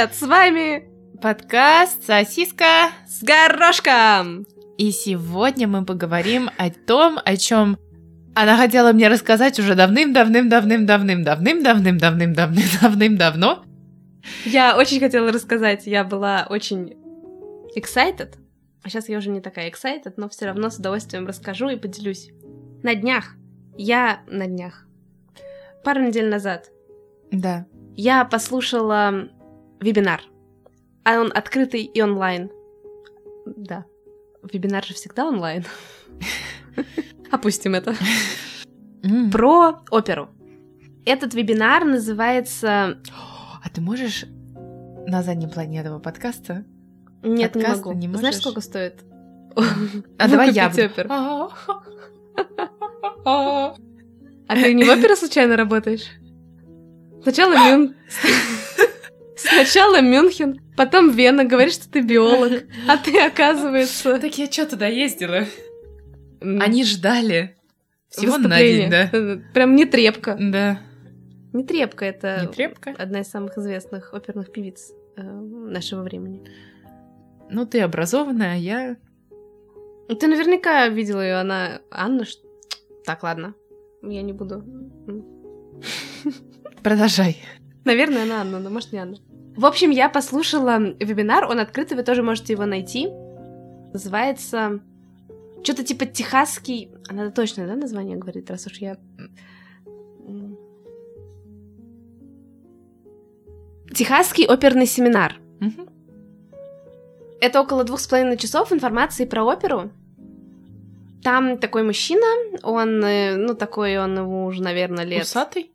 привет! С вами подкаст «Сосиска с горошком». И сегодня мы поговорим о том, о чем она хотела мне рассказать уже давным-давным-давным-давным-давным-давным-давным-давным-давным-давно. Я очень хотела рассказать, я была очень excited, а сейчас я уже не такая excited, но все равно с удовольствием расскажу и поделюсь. На днях, я на днях, пару недель назад, да. я послушала вебинар. А он открытый и онлайн. Да. Вебинар же всегда онлайн. Опустим это. Про оперу. Этот вебинар называется... А ты можешь на заднем плане этого подкаста? Нет, не могу. Не Знаешь, сколько стоит? А давай я буду. А ты не в опере случайно работаешь? Сначала Мюн... Сначала Мюнхен, потом Вена, говоришь, что ты биолог, а ты, оказывается... Так я что туда ездила? Они ждали. Всего на день, да. Прям не трепка. Да. Не трепка, это не трепка? одна из самых известных оперных певиц э, нашего времени. Ну, ты образованная, а я... Ты наверняка видела ее, она... Анна, что... Так, ладно. Я не буду. Продолжай. Наверное, она Анна, но может не Анна. В общем, я послушала вебинар, он открытый, вы тоже можете его найти. Называется что-то типа техасский... Она точно, да, название говорит, раз уж я... Техасский оперный семинар. Это около двух с половиной часов информации про оперу. Там такой мужчина, он, э, ну, такой, он ему уже, наверное, лет... Усатый?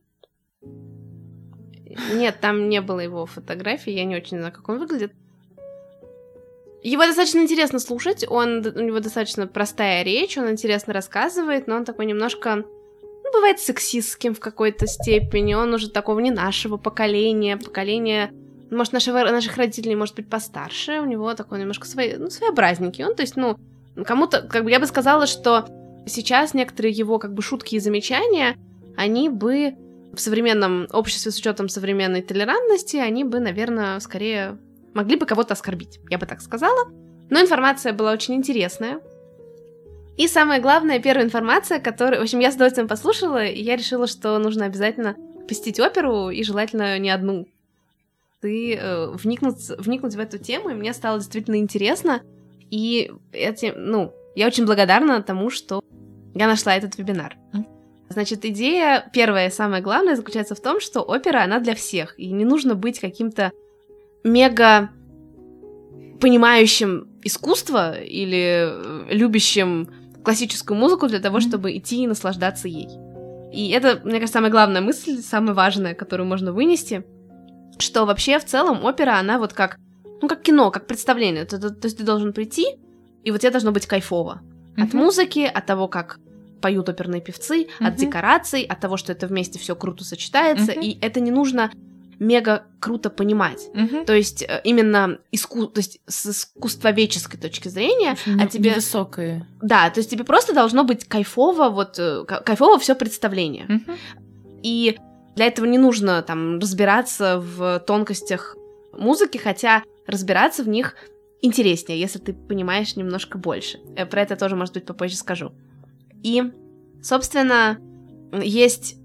Нет, там не было его фотографии, я не очень знаю, как он выглядит. Его достаточно интересно слушать, он, у него достаточно простая речь, он интересно рассказывает, но он такой немножко, ну, бывает сексистским в какой-то степени, он уже такого не нашего поколения, поколения, может, нашего, наших родителей, может быть, постарше, у него такой немножко свой, ну, своеобразненький, он, то есть, ну, кому-то, как бы я бы сказала, что сейчас некоторые его, как бы, шутки и замечания, они бы в современном обществе с учетом современной толерантности, они бы, наверное, скорее могли бы кого-то оскорбить, я бы так сказала. Но информация была очень интересная. И самое главное, первая информация, которую, в общем, я с удовольствием послушала, и я решила, что нужно обязательно посетить оперу, и желательно не одну. Ты э, вникнуть, вникнуть в эту тему, и мне стало действительно интересно. И эти, ну, я очень благодарна тому, что я нашла этот вебинар. Значит, идея первая, самое главное, заключается в том, что опера, она для всех, и не нужно быть каким-то мега понимающим искусство или э, любящим классическую музыку для того, чтобы идти и наслаждаться ей. И это, мне кажется, самая главная мысль, самая важная, которую можно вынести, что вообще в целом опера, она вот как, ну, как кино, как представление. То, то, то есть ты должен прийти, и вот тебе должно быть кайфово. От mm-hmm. музыки, от того, как поют оперные певцы, mm-hmm. от декораций, от того, что это вместе все круто сочетается, mm-hmm. и это не нужно мега круто понимать. Mm-hmm. То есть э, именно иску... то есть с искусствоведческой точки зрения, не, а тебе высокое. Да, то есть тебе просто должно быть кайфово вот э, кайфово все представление. Mm-hmm. И для этого не нужно там разбираться в тонкостях музыки, хотя разбираться в них интереснее, если ты понимаешь немножко больше. Э, про это тоже, может быть, попозже скажу. И, собственно, есть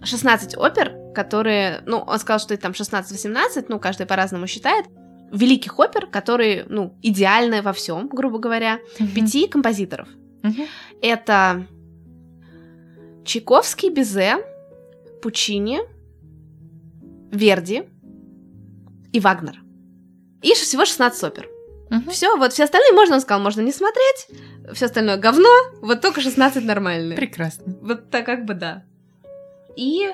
16 опер, которые, ну, он сказал, что это там 16-18, ну, каждый по-разному считает, великих опер, которые, ну, идеальны во всем, грубо говоря, uh-huh. пяти композиторов. Uh-huh. Это Чайковский, Бизе, Пучини, Верди и Вагнер. И всего 16 опер. Uh-huh. Все, вот все остальные можно, он сказал, можно не смотреть, все остальное говно, вот только 16 нормальные. Прекрасно. Вот так как бы да. И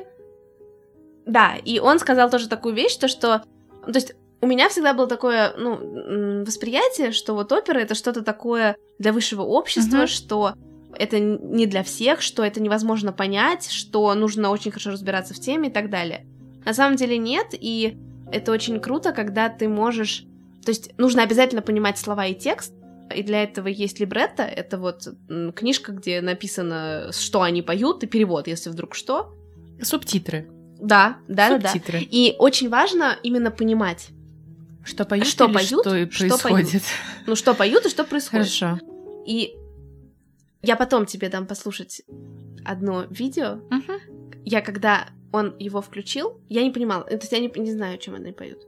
да, и он сказал тоже такую вещь, то что, то есть у меня всегда было такое, ну, восприятие, что вот опера это что-то такое для высшего общества, uh-huh. что это не для всех, что это невозможно понять, что нужно очень хорошо разбираться в теме и так далее. На самом деле нет, и это очень круто, когда ты можешь... То есть нужно обязательно понимать слова и текст, и для этого есть либретто, это вот книжка, где написано, что они поют, и перевод, если вдруг что. Субтитры. Да, да, да, да. Субтитры. И очень важно именно понимать, Что поют Что или поют, что и что происходит? ну, что поют и что происходит. Хорошо. И я потом тебе дам послушать одно видео. Мгм. Я когда он его включил, я не понимала, то есть я не, не знаю, чем они поют.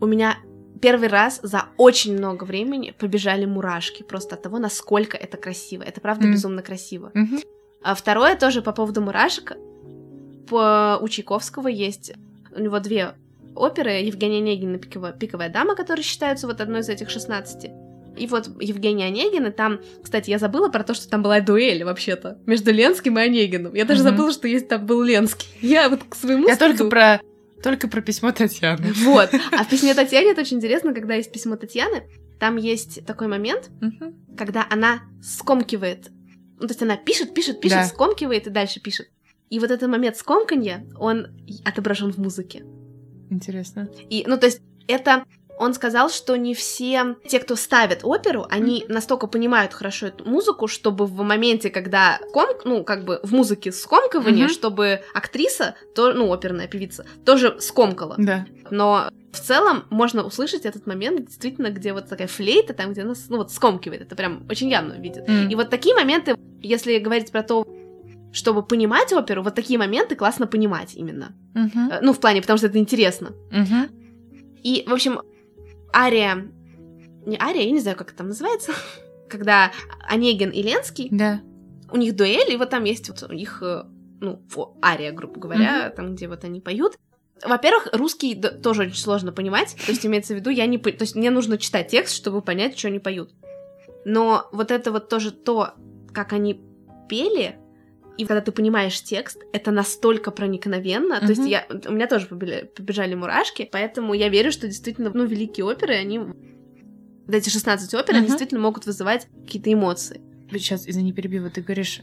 У меня первый раз за очень много времени побежали мурашки просто от того, насколько это красиво. Это правда Мгм. безумно красиво. Мгм. А второе тоже по поводу мурашек. По у Чайковского есть у него две оперы Евгения Онегина «Пиковая, «Пиковая дама», которые считаются вот одной из этих 16. И вот Евгения Онегина, там, кстати, я забыла про то, что там была дуэль вообще-то между Ленским и Онегиным. Я даже Мгм. забыла, что есть там был Ленский. Я вот к своему Я только стыду- про только про письмо Татьяны. Вот. А в письме Татьяне это очень интересно, когда есть письмо Татьяны, там есть такой момент, Мгм. когда она скомкивает. Ну, то есть она пишет, пишет, пишет, Да. скомкивает и дальше пишет. И вот этот момент скомканья, он отображен в музыке. Интересно. И, ну, то есть это он сказал, что не все те, кто ставят оперу, они настолько понимают хорошо эту музыку, чтобы в моменте, когда ком, ну, как бы в музыке скомкивание, Мгм. чтобы актриса, то, ну, оперная певица, тоже скомкала. Да. Но в целом можно услышать этот момент, действительно, где вот такая флейта, там, где она, ну, вот скомкивает, это прям очень явно видит. М. И вот такие моменты, если говорить про то, чтобы понимать оперу, вот такие моменты классно понимать именно. Э, Ну, в плане, потому что это интересно. Мгм. И, в общем, ария... Не ария, я не знаю, как это там называется. Когда Онегин и Ленский, Да. у них дуэль, и вот там есть вот у них, э, ну, ария, грубо говоря, там, где вот они поют. Во-первых, русский тоже очень сложно понимать, то есть имеется в виду, я не... То есть мне нужно читать текст, чтобы понять, что они поют. Но вот это вот тоже то, как они пели, и когда ты понимаешь текст, это настолько проникновенно. То есть я, у меня тоже побежали, побежали мурашки, поэтому я верю, что действительно, ну, великие оперы, они... Вот эти 16 опер, они Мгм. действительно могут вызывать какие-то эмоции. Сейчас, извини, перебью, ты говоришь...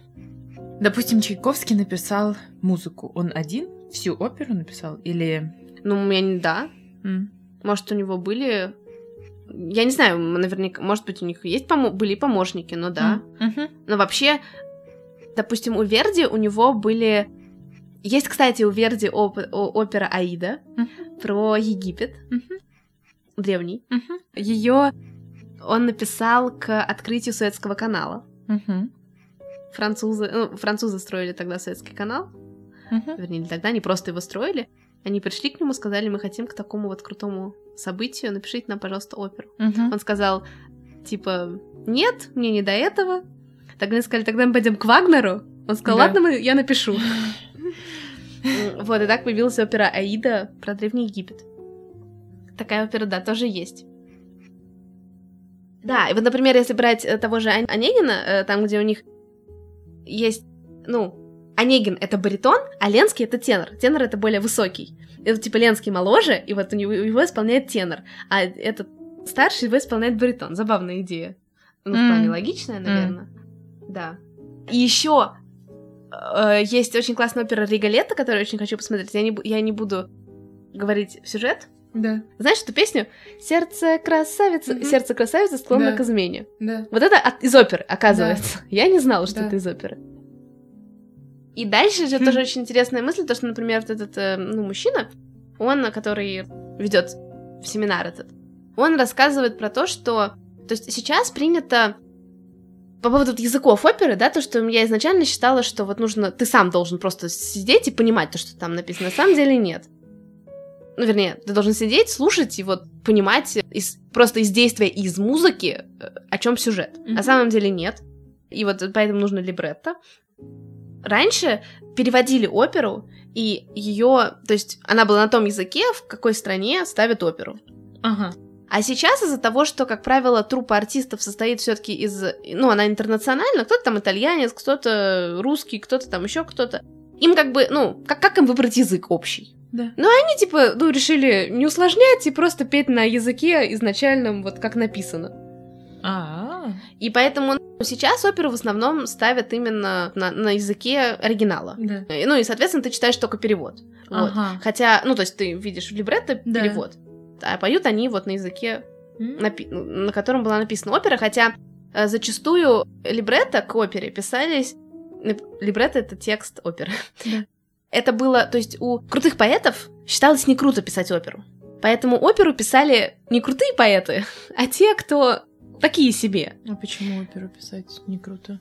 Допустим, Чайковский написал музыку. Он один всю оперу написал? Или... Ну, у меня не... Да, М. Может, у него были... Я не знаю, наверняка, может быть, у них есть помо- были помощники, но да. Мгм. Но вообще, допустим, у Верди у него были... Есть, кстати, у Верди оп- опера Аида Мгм. про Египет, Мгм. древний. Мгм. Ее он написал к открытию Советского канала. Мгм. Французы, ну, французы строили тогда Советский канал, Мгм. вернее, не тогда, они просто его строили. Они пришли к нему, сказали, мы хотим к такому вот крутому событию, напишите нам, пожалуйста, оперу. Мгм. Он сказал, типа, нет, мне не до этого. Тогда они сказали, тогда мы пойдем к Вагнеру. Он сказал, Да. ладно, мы, я напишу. Вот, и так появилась опера Аида про Древний Египет. Такая опера, да, тоже есть. Да, и вот, например, если брать э, того же Он- Онегина, э, там, где у них есть, ну, Онегин — это баритон, а Ленский — это тенор. Тенор — это более высокий. Это, типа, Ленский моложе, и вот у него, его исполняет тенор, а этот старший его исполняет баритон. Забавная идея. Ну, в М. плане логичная, наверное. Да. И еще есть очень классная опера Риголетто, которую я очень хочу посмотреть. Я не, я не буду говорить сюжет. Да, Знаешь эту песню? Сердце красавицы, Мгм. сердце красавицы склонно Да. к измене. да. Вот это от- из оперы, оказывается. Я не знала, что Да. это из оперы. И дальше же Хм. тоже очень интересная мысль, то, что, например, вот этот э, ну, мужчина, он, который ведет семинар этот, он рассказывает про то, что... То есть сейчас принято по поводу вот языков оперы, да, то, что я изначально считала, что вот нужно... Ты сам должен просто сидеть и понимать то, что там написано. На самом деле нет. Ну, вернее, ты должен сидеть, слушать и вот понимать из, просто из действия и из музыки, э, о чем сюжет. Мгм. На самом деле нет. И вот поэтому нужно либретто. Раньше переводили оперу, и ее, то есть она была на том языке, в какой стране ставят оперу. Ага. А сейчас из-за того, что, как правило, труппа артистов состоит все-таки из... Ну, она интернациональна, кто-то там итальянец, кто-то русский, кто-то там еще кто-то. Им как бы, ну, как, как им выбрать язык общий? Да. Они, типа, ну, решили не усложнять и просто петь на языке изначальном, вот как написано. А. И поэтому ну, сейчас оперу в основном ставят именно на, на языке оригинала. Да. Ну и, соответственно, ты читаешь только перевод. Вот. Ага. Хотя, ну, то есть ты видишь в либретто Да. перевод, а поют они вот на языке напи- на котором была написана опера, хотя э, зачастую либретто к опере писались... либ- Либретто — это текст оперы. Да. это было, то есть у крутых поэтов считалось не круто писать оперу. Поэтому оперу писали не крутые поэты, а те, кто такие себе. А почему оперу писать не круто?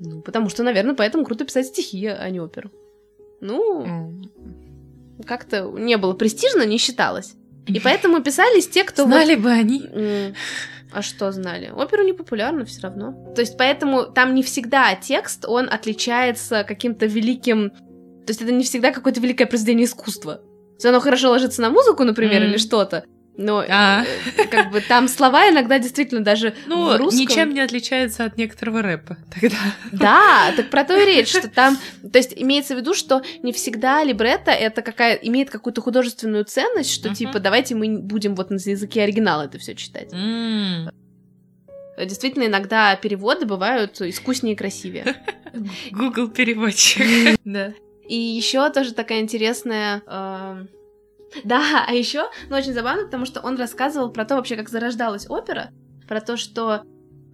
Ну, потому что, наверное, поэтому круто писать стихи, а не оперу. Ну, Mm. как-то не было престижно, не считалось. И поэтому писались те, кто... вот- Знали бы они. А что знали? Оперу не популярна все равно. То есть поэтому там не всегда текст, он отличается каким-то великим... То есть это не всегда какое-то великое произведение искусства. То есть оно хорошо ложится на музыку, например, М. или что-то. Но А. э, как бы там слова иногда действительно даже Ну, в русском... ничем не отличается от некоторого рэпа тогда. Да, так про то и речь, что там, то есть имеется в виду, что не всегда либретто это какая имеет какую-то художественную ценность, что Мгм. типа давайте мы будем вот на языке оригинала это все читать. М. Действительно, иногда переводы бывают искуснее и красивее. Google переводчик. Да. И еще тоже такая интересная. Да, а еще, ну очень забавно, потому что он рассказывал про то вообще, как зарождалась опера, про то, что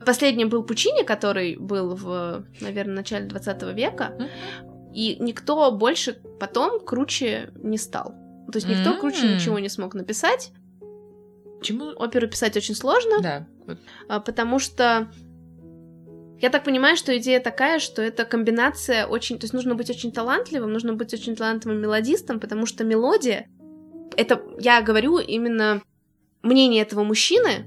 последним был Пучини, который был в, наверное, начале 20 века, и никто больше потом круче не стал. То есть никто круче М. ничего не смог написать. Почему? Оперу писать очень сложно, Да. вот. а, потому что я так понимаю, что идея такая, что это комбинация очень... То есть нужно быть очень талантливым, нужно быть очень талантливым мелодистом, потому что мелодия... Это, я говорю именно мнение этого мужчины,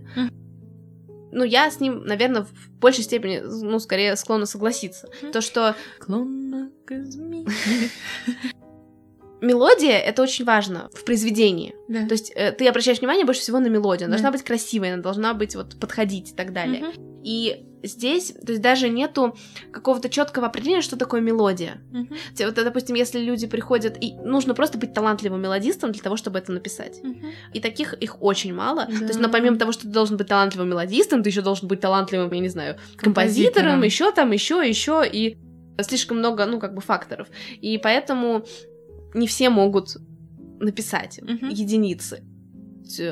ну, я с ним, наверное, в большей степени, ну, скорее склонна согласиться. То, что Клонно к мелодия — это очень важно в произведении. Да. То есть э, ты обращаешь внимание больше всего на мелодию. Она Да. должна быть красивой, она должна быть вот подходить и так далее. Мгм. И здесь, то есть даже нету какого-то четкого определения, что такое мелодия. Те- Вот, допустим, если люди приходят, и нужно просто быть талантливым мелодистом для того, чтобы это написать. Мгм. И таких их очень мало. Да. То есть, но помимо того, что ты должен быть талантливым мелодистом, ты еще должен быть талантливым, я не знаю, композитором, Композитором. еще там, еще, еще, и слишком много, ну, как бы факторов. И поэтому не все могут написать Мгм. единицы.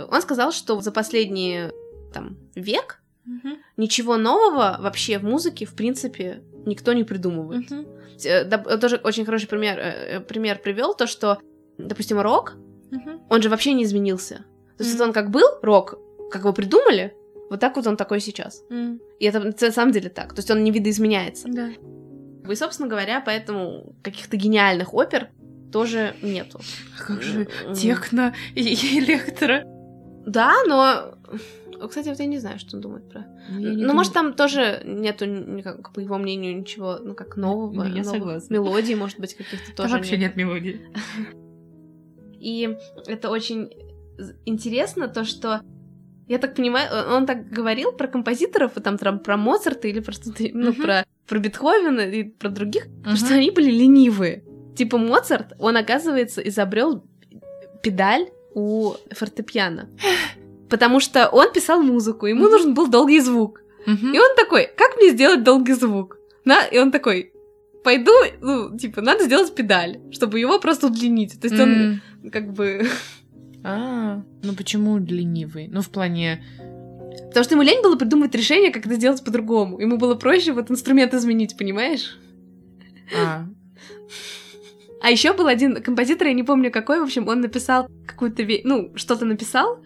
Он сказал, что за последний там век Мгм. ничего нового вообще в музыке, в принципе, никто не придумывает. Мгм. Э, доп- Тоже очень хороший пример, э, э, пример привел, то, что, допустим, рок, Мгм. он же вообще не изменился. То есть он как был рок, как его придумали, вот так вот он такой сейчас. М. И это на самом деле так. То есть он не видоизменяется. Да. И, собственно говоря, поэтому каких-то гениальных опер тоже нету. А Как же техно и электро. Да, но... Кстати, вот я не знаю, что он думает про... ну, может, там тоже нету, никак, по его мнению, ничего, ну, как нового. Ну, я новых согласна. Мелодий, может быть, каких-то Там тоже вообще нет мелодии. И это очень интересно, то, что я так понимаю, он так говорил про композиторов, и там про, про Моцарта или просто, ну, Мгм. про, про Бетховена и про других, Мгм. что они были ленивые. Типа Моцарт, он, оказывается, изобрел педаль у фортепиано. Потому что он писал музыку, ему Мгм. нужен был долгий звук. Мгм. И он такой, как мне сделать долгий звук? На, и он такой, пойду, ну, типа, надо сделать педаль, чтобы его просто удлинить. То есть он М. как бы... А, ну почему ленивый? Ну, в плане... Потому что ему лень было придумать решение, как это сделать по-другому. Ему было проще вот инструмент изменить, понимаешь? А, А еще был один композитор, я не помню какой, в общем, он написал какую-то, ну, что-то написал,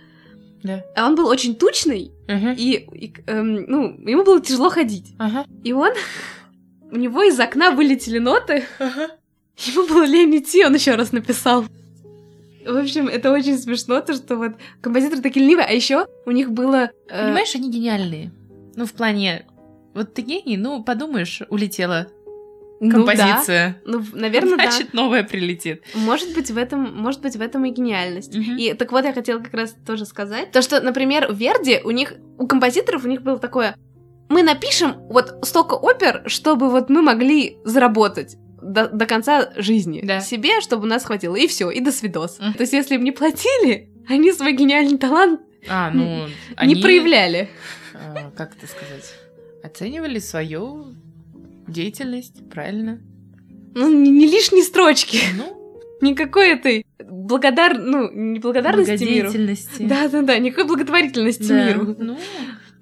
да. а он был очень тучный, Мгм. и, и, эм, ну, ему было тяжело ходить. Ага. И он, у него из окна вылетели ноты, Ага. ему было лень идти, он еще раз написал. В общем, это очень смешно, то, что вот композиторы такие ленивые, а еще у них было... э, Понимаешь, они гениальные. Ну, в плане... Вот ты гений, ну, подумаешь, улетела ну композиция. да. Ну, наверное, да. Значит, новая прилетит. Может быть, в этом, может быть, в этом и гениальность. Мгм. И так вот, я хотела как раз тоже сказать. То, что, например, в Верди у них, у композиторов у них было такое, мы напишем вот столько опер, чтобы вот мы могли заработать до, до конца жизни Да. себе, чтобы нас хватило, и все, и до свидос. Мгм. То есть, если им не платили, они свой гениальный талант А, ну, не они, проявляли. а, как это сказать, оценивали свою деятельность, правильно? Ну, не, не лишние строчки, Ну, никакой этой благодар... ну, не благодарности миру. Да-да-да, никакой благотворительности Да. миру. Ну,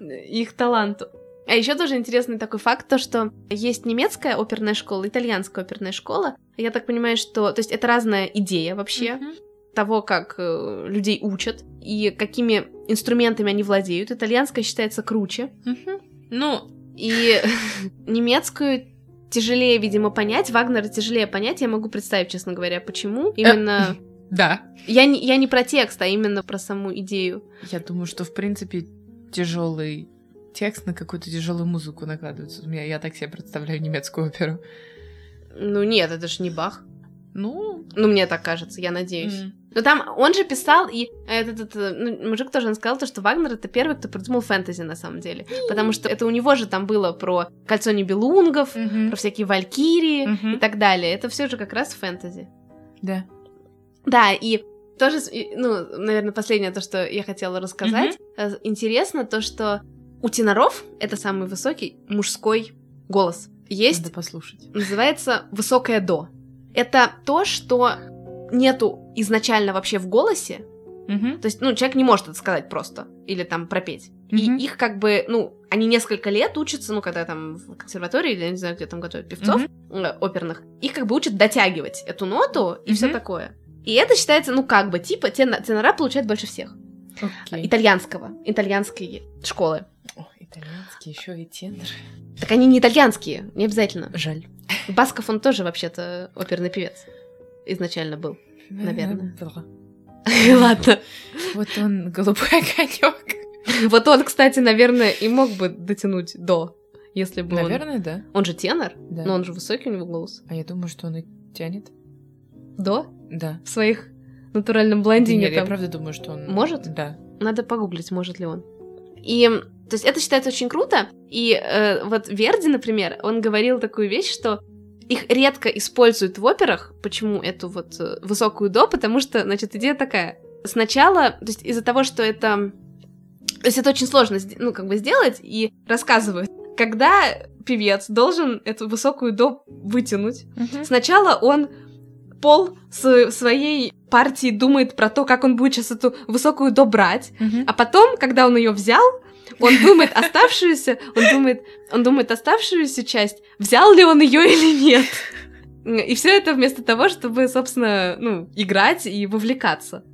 их таланту. А еще тоже интересный такой факт, то что есть немецкая оперная школа, итальянская оперная школа. Я так понимаю, что... То есть это разная идея вообще Мгм. того, как э, людей учат и какими инструментами они владеют. Итальянская считается круче. Мгм. Ну, И немецкую тяжелее, видимо, понять. Вагнера тяжелее понять. Я могу представить, честно говоря, почему. Именно... да. Я не, я не про текст, а именно про саму идею. Я думаю, что в принципе тяжелый текст на какую-то тяжелую музыку накладывается. Меня я так себе представляю немецкую оперу. Ну нет, это же не Бах. Ну, Ну, мне так кажется, я надеюсь. м, Но там он же писал, и этот, этот, э, ну, мужик тоже он сказал, то, что Вагнер это первый, кто придумал фэнтези на самом деле. Потому что это у него же там было про кольцо небелунгов, мгм, про всякие валькирии Мгм. и так далее. Это все же как раз фэнтези. да. Да, и тоже, ну, наверное, последнее то, что я хотела рассказать. Э, Интересно то, что у теноров это самый высокий мужской голос. Есть, Надо послушать. называется высокое до. Это то, что нету изначально вообще в голосе. Мгм, То есть, ну, человек не может это сказать просто или там пропеть. Мгм. И их как бы, ну, они несколько лет учатся, ну, когда там в консерватории или я не знаю, где там готовят певцов Мгм. э, оперных, их как бы учат дотягивать эту ноту и все Мгм. такое. И это считается, ну, как бы, типа, тена- тенора получают больше всех. Окей. Итальянского, итальянской школы. О, итальянский, еще и тенор. Так они не итальянские, не обязательно. Жаль. Басков, он тоже вообще-то оперный певец изначально был. Наверное. Да. Ладно. Вот он, голубой огонек. Вот он, кстати, наверное, и мог бы дотянуть до, если бы он... Наверное, да. Он же тенор, Да. но он же высокий у него голос. А я думаю, что он и тянет. До? Да. В своих натуральном блондине Нет, я правда думаю, что он... Может? Да. Надо погуглить, может ли он. И, то есть, это считается очень круто. И э, вот Верди, например, он говорил такую вещь, что их редко используют в операх. Почему эту вот э, высокую до? Потому что, значит, идея такая. Сначала, то есть из-за того, что это... То есть это очень сложно, ну, как бы сделать, и рассказывают, когда певец должен эту высокую до вытянуть, Сначала он пол своей партии думает про то, как он будет сейчас эту высокую до брать, Мгм. а потом, когда он ее взял, он думает оставшуюся, он думает, он думает оставшуюся часть, взял ли он ее или нет. И все это вместо того, чтобы, собственно, ну, играть и вовлекаться.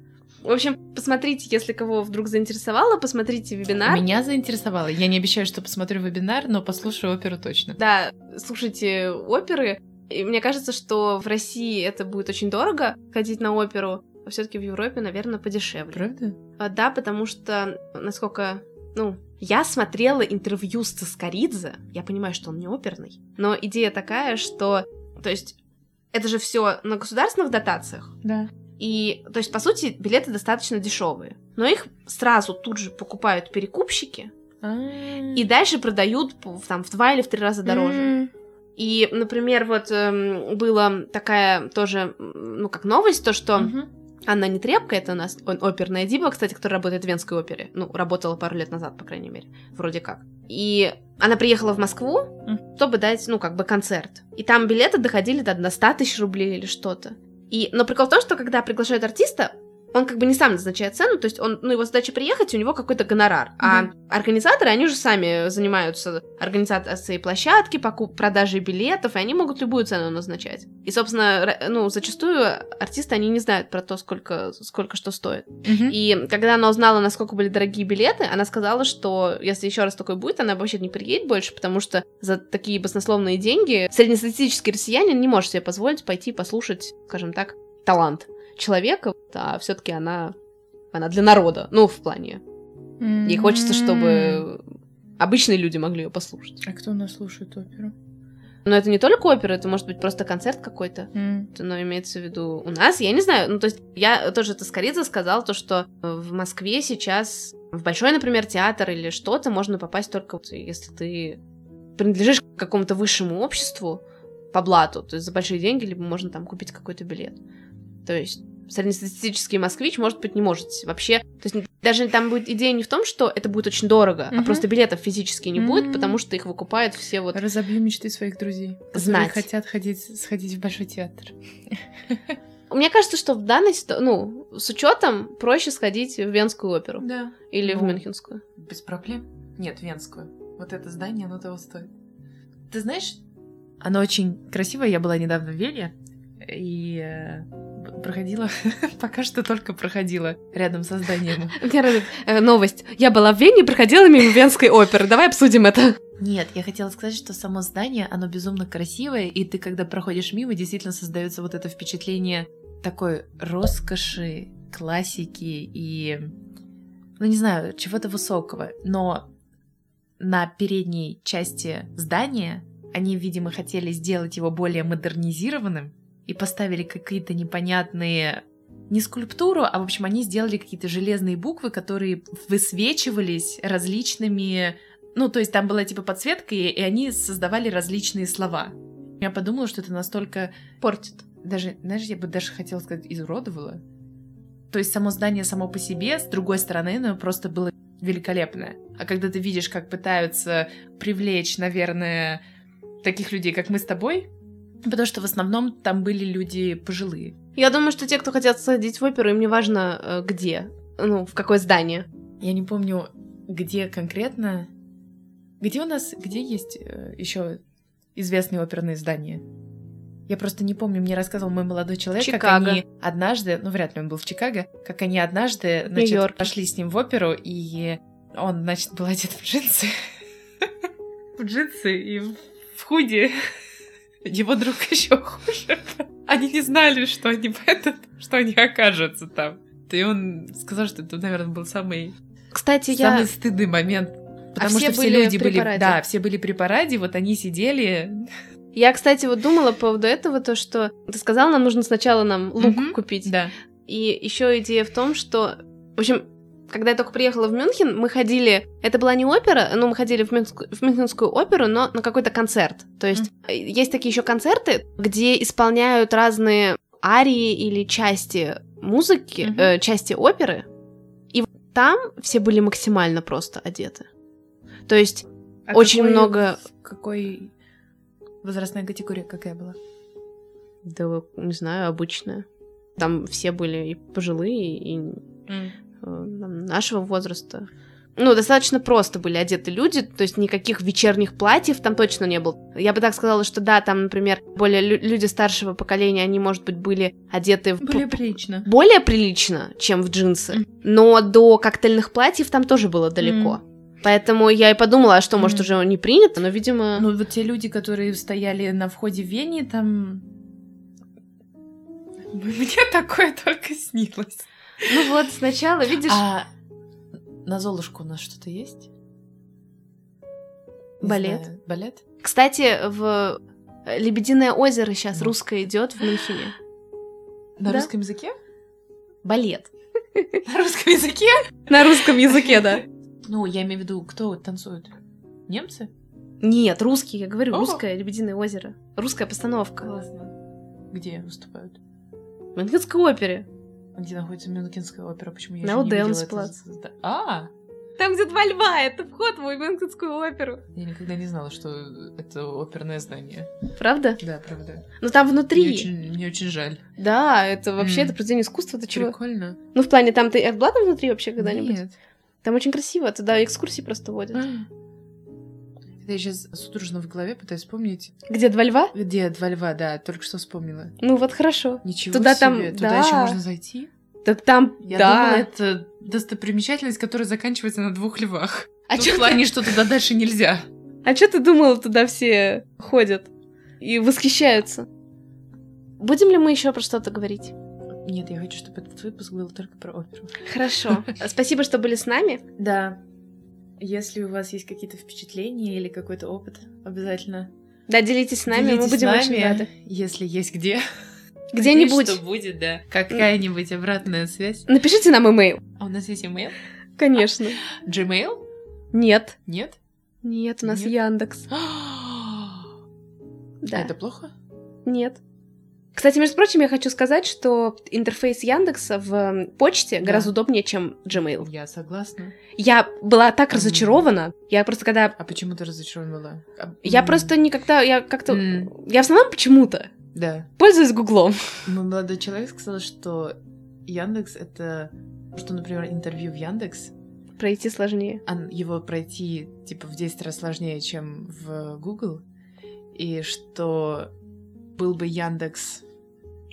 В общем, посмотрите, если кого вдруг заинтересовало, посмотрите вебинар. Меня заинтересовало. Я не обещаю, что посмотрю вебинар, но послушаю оперу точно. Да, слушайте оперы. И мне кажется, что в России это будет очень дорого ходить на оперу, а все-таки в Европе, наверное, подешевле. Правда? А, Да, потому что, насколько, ну, я смотрела интервью с Цискоридзе, я понимаю, что он не оперный, но идея такая, что, то есть, это же все на государственных дотациях, Да. и, то есть, по сути, билеты достаточно дешевые, но их сразу тут же покупают перекупщики и И дальше продают там в два или в три раза дороже. И, например, вот эм, была такая тоже, ну, как новость, то, что Анна Нетребко, это у нас оперная диба, кстати, которая работает в Венской опере. Ну, работала пару лет назад, по крайней мере, вроде как. И она приехала в Москву, чтобы дать, ну, как бы концерт. И там билеты доходили до, до 100 тысяч рублей или что-то. И, но прикол в том, что когда приглашают артиста, он как бы не сам назначает цену, то есть он, ну, его задача приехать, у него какой-то гонорар. А организаторы, они же сами занимаются организацией площадки, покуп, продажей билетов, и они могут любую цену назначать. И, собственно, ну, зачастую артисты, они не знают про то, сколько, сколько что стоит. И когда она узнала, насколько были дорогие билеты, она сказала, что если еще раз такой будет, она вообще не приедет больше, потому что за такие баснословные деньги среднестатистический россиянин не может себе позволить пойти послушать, скажем так, талант человека, а все-таки она, она для народа, ну, в плане. Ей хочется, чтобы обычные люди могли ее послушать. А кто у нас слушает оперу? Но это не только опера, это может быть просто концерт какой-то. Но имеется в виду у нас, я не знаю, ну то есть я тоже Таскоридзе сказал то, что в Москве сейчас в большой, например, театр или что-то можно попасть только если ты принадлежишь к какому-то высшему обществу по блату, то есть за большие деньги, либо можно там купить какой-то билет. То есть среднестатистический москвич, может быть, не может вообще... То есть даже там будет идея не в том, что это будет очень дорого, а Мгм. просто билетов физически не будет, М. потому что их выкупают все вот... Разобью мечты своих друзей, которые Знать. хотят ходить, сходить в большой театр. Мне кажется, что в данной ситуации, ну, с учетом проще сходить в Венскую оперу Да. или в Ну. Мюнхенскую. Без проблем. Нет, венскую. Вот это здание, оно того стоит. Ты знаешь, оно очень красивое. Я была недавно в Вене и э, проходила, пока что только проходила рядом со зданием. Радует э, новость. Я была в Вене и проходила мимо Венской оперы. Давай обсудим это. Нет, я хотела сказать, что само здание, оно безумно красивое, и ты, когда проходишь мимо, действительно создается вот это впечатление такой роскоши, классики и, ну не знаю, чего-то высокого. Но на передней части здания они, видимо, хотели сделать его более модернизированным и поставили какие-то непонятные не скульптуру, а, в общем, они сделали какие-то железные буквы, которые высвечивались различными... Ну, то есть там была типа подсветка, и, они создавали различные слова. Я подумала, что это настолько... Портит. Даже, знаешь, я бы даже хотела сказать, изуродовало. То есть само здание само по себе, с другой стороны, оно просто было великолепное. А когда ты видишь, как пытаются привлечь, наверное, таких людей, как мы с тобой, потому что в основном там были люди пожилые. Я думаю, что те, кто хотят сходить в оперу, им не важно э, где, ну, в какое здание. Я не помню, где конкретно. Где у нас, где есть э, еще известные оперные здания? Я просто не помню, мне рассказывал мой молодой человек, Чикаго. как они однажды, ну вряд ли он был в Чикаго, как они однажды, значит, пошли с ним в оперу, и он, значит, был одет в джинсы. В джинсы и в худи. Его друг еще хуже. Они не знали, что они этот, что они окажутся там. И он сказал, что это, наверное, был самый, Кстати, самый я... стыдный момент. Потому все что все люди были... параде. Да, все были при параде, вот они сидели... Я, кстати, вот думала по поводу этого, то, что ты сказал, нам нужно сначала нам лук Мгм. купить. Да. И еще идея в том, что, в общем, когда я только приехала в Мюнхен, мы ходили, это была не опера, но мы ходили в, Мюнхенскую, в Мюнхенскую оперу, но на какой-то концерт. То есть э, есть такие еще концерты, где исполняют разные арии или части музыки, Мгм. э, части оперы, и там все были максимально просто одеты. То есть А Очень какой- много- Какой возрастная категория какая была? Да, не знаю, обычная. Там все были и пожилые, и там, нашего возраста. Ну, достаточно просто были одеты люди, то есть никаких вечерних платьев там точно не было. Я бы так сказала, что да, там, например, более лю- люди старшего поколения, они, может быть, были одеты. Более прилично. более прилично, чем в джинсы. Но до коктейльных платьев там тоже было далеко. Поэтому я и подумала, а что, может, Мгм. уже не принято, но, видимо... Ну, вот те люди, которые стояли на входе в Вене, там... Мне такое только снилось. Ну вот, сначала, видишь... А на Золушку у нас что-то есть? Не Балет. знаю. Балет? Кстати, в э, Лебединое озеро сейчас Ну. русское идет в Мюнхене. На Да. русском языке? Балет. На русском языке? На русском языке, да. Ну, я имею в виду, кто танцует? Немцы? Нет, русский, я говорю, О. русское Лебединое озеро. Русская постановка. Классно. Где выступают? В Мюнхенской опере. Где находится Мюнхенская опера? Почему я На ещё не видела Одеонсплац. это А, Там, где два льва, это вход в Мюнхенскую оперу. я никогда не знала, что это оперное здание. Правда? Да, правда. Ну там Мне внутри. очень, мне очень жаль. Да, это вообще М. это произведение искусства, ты чего? Прикольно. Ну, в плане, там ты это была там внутри вообще когда-нибудь? Нет. Там очень красиво, туда экскурсии просто водят. Это я сейчас судорожно в голове пытаюсь вспомнить, Где два льва? где два льва, да, только что вспомнила. Ну вот хорошо. Ничего Туда себе, там- туда да. еще можно зайти? Так там, Я да. думала, это достопримечательность, которая заканчивается на двух львах. а чё в ты- плане, что туда дальше нельзя. А что ты думала, туда все ходят и восхищаются? Будем ли мы еще про что-то говорить? Нет, я хочу, чтобы этот выпуск был только про оперу. Хорошо. Спасибо, что были с нами. Да. Если у вас есть какие-то впечатления или какой-то опыт, обязательно Да, делитесь с нами, мы делитесь будем с очень нами, рады. если есть где. Где-нибудь. Что будет, да. Какая-нибудь обратная связь. Напишите нам имейл. А у нас есть email? Конечно. Gmail? Нет. Нет? Нет, у нас Нет? Яндекс. А Да. это плохо? Нет. Кстати, между прочим, я хочу сказать, что интерфейс Яндекса в почте Да. гораздо удобнее, чем Gmail. Я согласна. Я была так Мгм. разочарована. Я просто когда... А почему ты разочарована была? А, Я просто никогда... Я как-то... м, Я в основном почему-то Да. пользуюсь Гуглом. Мой молодой человек сказал, что Яндекс это... Что, например, интервью в Яндекс Пройти сложнее. его пройти типа в 10 раз сложнее, чем в Google, и что был бы Яндекс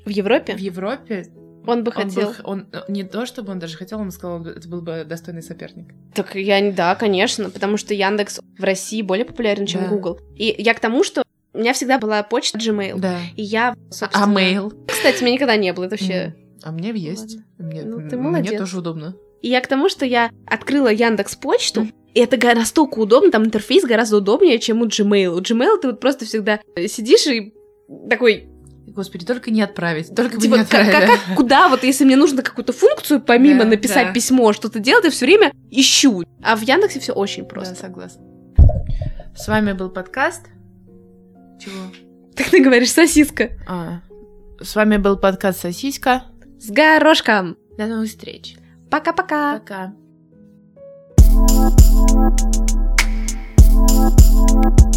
В Европе в Европе, он бы он, хотел. бы- он не то чтобы он даже хотел, он сказал, это был бы достойный соперник. Так я не да, конечно, потому что Яндекс в России более популярен, чем Да. Google. И я к тому, что у меня всегда была почта Gmail. Да. И я, собственно... А mail? Кстати, у меня никогда не было, это вообще... А мне есть. Мне, Ну, ты молодец. Мне тоже удобно. И я к тому, что я открыла Яндекс Почту, и это настолько удобно, там интерфейс гораздо удобнее, чем у Gmail. У Gmail ты вот просто всегда сидишь и такой Господи, только не отправить, только типа, бы не отправили. Как, как, куда вот, если мне нужно какую-то функцию, помимо да, написать да. письмо, что-то делать, я все время ищу. А в Яндексе все очень просто. Да, согласна. С вами был подкаст. Чего? Так ты говоришь сосиска. А. С вами был подкаст Сосиска. С горошком. До новых встреч. Пока-пока. Пока. -пока. Пока.